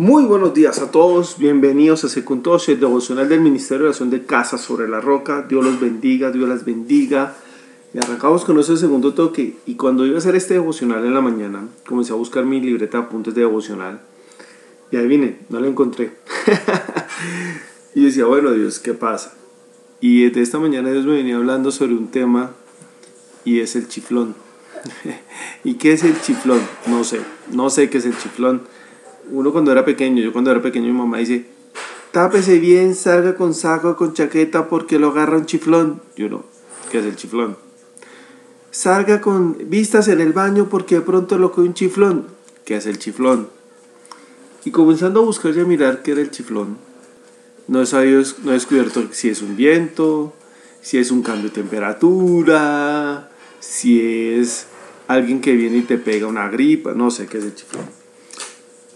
Muy buenos días a todos, bienvenidos a Secundoce, el devocional del Ministerio de Oración de Casa sobre la Roca. Dios los bendiga, Dios las bendiga. Y arrancamos con ese segundo toque. Y cuando iba a hacer este devocional en la mañana, comencé a buscar mi libreta de apuntes de devocional. Y ahí vine, no la encontré. y decía, bueno Dios, ¿qué pasa? Y desde esta mañana Dios me venía hablando sobre un tema y es el chiflón. ¿Y qué es el chiflón? No sé, no sé qué es el chiflón uno cuando era pequeño, yo cuando era pequeño mi mamá dice, tápese bien, salga con saco, con chaqueta porque lo agarra un chiflón. Yo no, ¿qué es el chiflón? Salga con vistas en el baño porque de pronto lo coge un chiflón. ¿Qué es el chiflón? Y comenzando a buscar y a mirar qué era el chiflón, no he sabido, no he descubierto si es un viento, si es un cambio de temperatura, si es alguien que viene y te pega una gripa, no sé qué es el chiflón.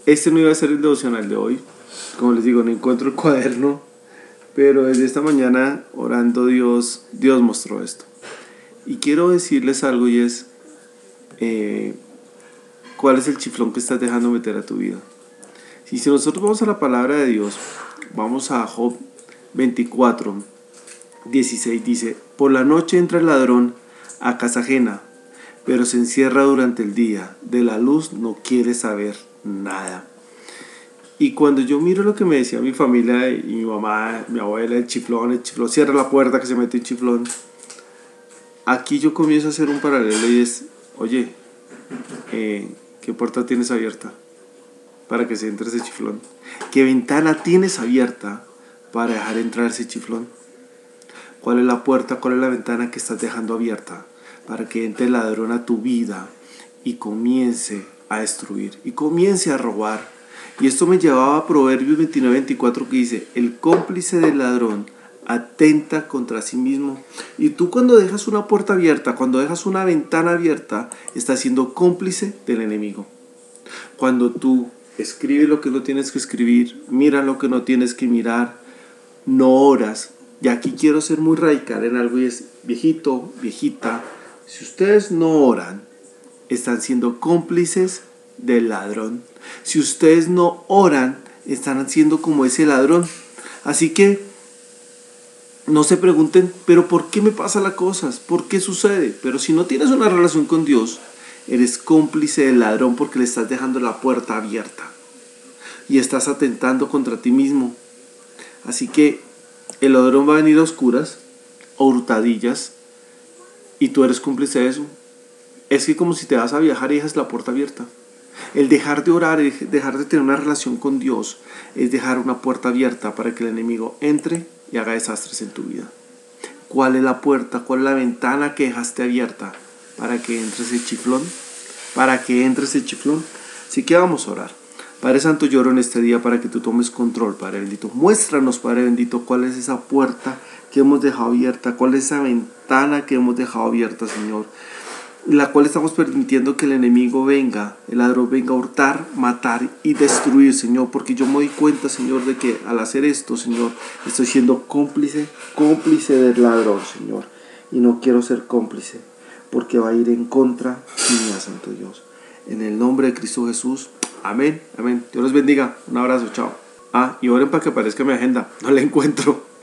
Este no iba a ser el devocional de hoy. Como les digo, no encuentro el cuaderno. Pero desde esta mañana, orando Dios, Dios mostró esto. Y quiero decirles algo y es, eh, ¿cuál es el chiflón que estás dejando meter a tu vida? Si, si nosotros vamos a la palabra de Dios, vamos a Job 24, 16, dice, por la noche entra el ladrón a casa ajena, pero se encierra durante el día, de la luz no quiere saber nada. Y cuando yo miro lo que me decía mi familia y mi mamá, mi abuela, el chiflón, el chiflón, cierra la puerta que se mete un chiflón, aquí yo comienzo a hacer un paralelo y es, oye, eh, ¿qué puerta tienes abierta para que se entre ese chiflón? ¿Qué ventana tienes abierta para dejar entrar ese chiflón? ¿Cuál es la puerta, cuál es la ventana que estás dejando abierta para que entre el ladrón a tu vida y comience a destruir y comience a robar. Y esto me llevaba a Proverbios 29-24 que dice, el cómplice del ladrón atenta contra sí mismo. Y tú cuando dejas una puerta abierta, cuando dejas una ventana abierta, estás siendo cómplice del enemigo. Cuando tú escribes lo que no tienes que escribir, mira lo que no tienes que mirar, no oras. Y aquí quiero ser muy radical en algo y es, viejito, viejita, si ustedes no oran, están siendo cómplices del ladrón. Si ustedes no oran, están siendo como ese ladrón. Así que no se pregunten, pero ¿por qué me pasa las cosas? ¿Por qué sucede? Pero si no tienes una relación con Dios, eres cómplice del ladrón porque le estás dejando la puerta abierta y estás atentando contra ti mismo. Así que el ladrón va a venir a oscuras, a hurtadillas, y tú eres cómplice de eso es que como si te vas a viajar y dejas la puerta abierta. El dejar de orar, el dejar de tener una relación con Dios, es dejar una puerta abierta para que el enemigo entre y haga desastres en tu vida. ¿Cuál es la puerta? ¿Cuál es la ventana que dejaste abierta para que entre ese chiflón? Para que entre ese chiflón. Así que vamos a orar. Padre Santo, lloro en este día para que tú tomes control, Padre bendito. Muéstranos, Padre bendito, cuál es esa puerta que hemos dejado abierta, cuál es esa ventana que hemos dejado abierta, Señor la cual estamos permitiendo que el enemigo venga, el ladrón venga a hurtar, matar y destruir, Señor, porque yo me doy cuenta, Señor, de que al hacer esto, Señor, estoy siendo cómplice, cómplice del ladrón, Señor, y no quiero ser cómplice, porque va a ir en contra de Santo Dios. En el nombre de Cristo Jesús, amén, amén. Dios los bendiga, un abrazo, chao. Ah, y oren para que aparezca mi agenda, no la encuentro.